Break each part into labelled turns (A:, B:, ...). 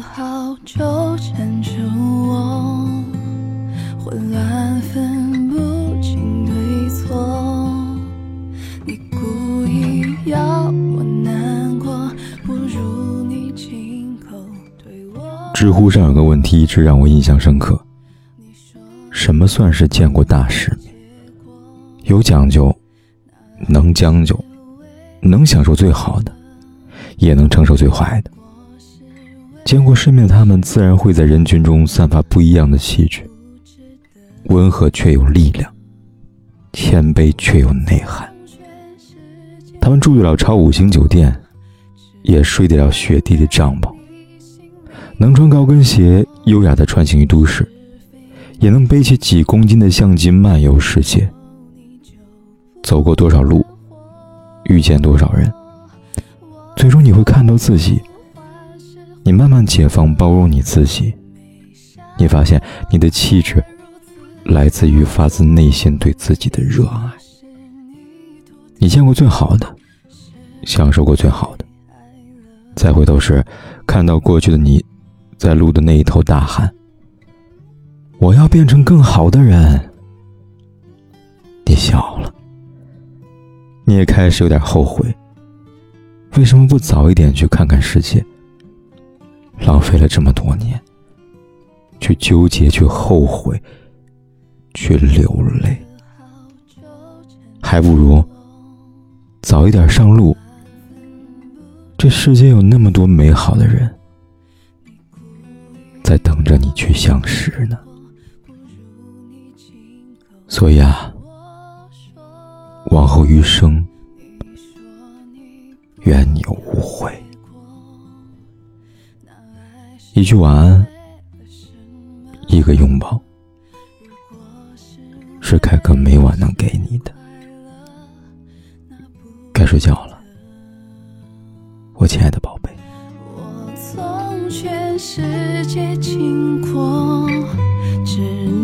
A: 好纠缠着我，混乱分不清对错。你故意要我难过，不如你亲口对我。
B: 知乎上有个问题一直让我印象深刻：什么算是见过大世面？有讲究，能将就，能享受最好的，也能承受最坏的。见过世面的他们，自然会在人群中散发不一样的气质，温和却有力量，谦卑却有内涵。他们住得了超五星酒店，也睡得了雪地的帐篷，能穿高跟鞋优雅地穿行于都市，也能背起几公斤的相机漫游世界。走过多少路，遇见多少人，最终你会看到自己。你慢慢解放、包容你自己，你发现你的气质来自于发自内心对自己的热爱。你见过最好的，享受过最好的，再回头时，看到过去的你，在路的那一头大喊：“我要变成更好的人。”你笑了，你也开始有点后悔，为什么不早一点去看看世界？浪费了这么多年，去纠结，去后悔，去流泪，还不如早一点上路。这世间有那么多美好的人，在等着你去相识呢。所以啊，往后余生，愿你无悔。一句晚安，一个拥抱，是凯哥每晚能给你的。该睡觉了，我亲爱的宝贝。
A: 我从全世界经过，只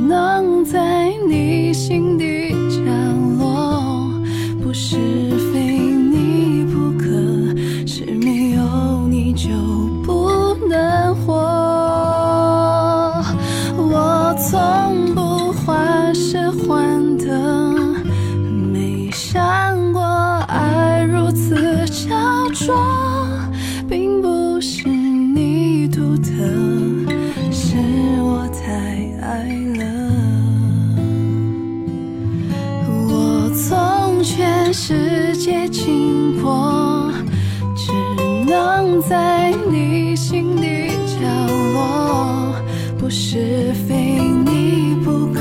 A: 能在你心底世界经过，只能在你心底角落，不是非你不可，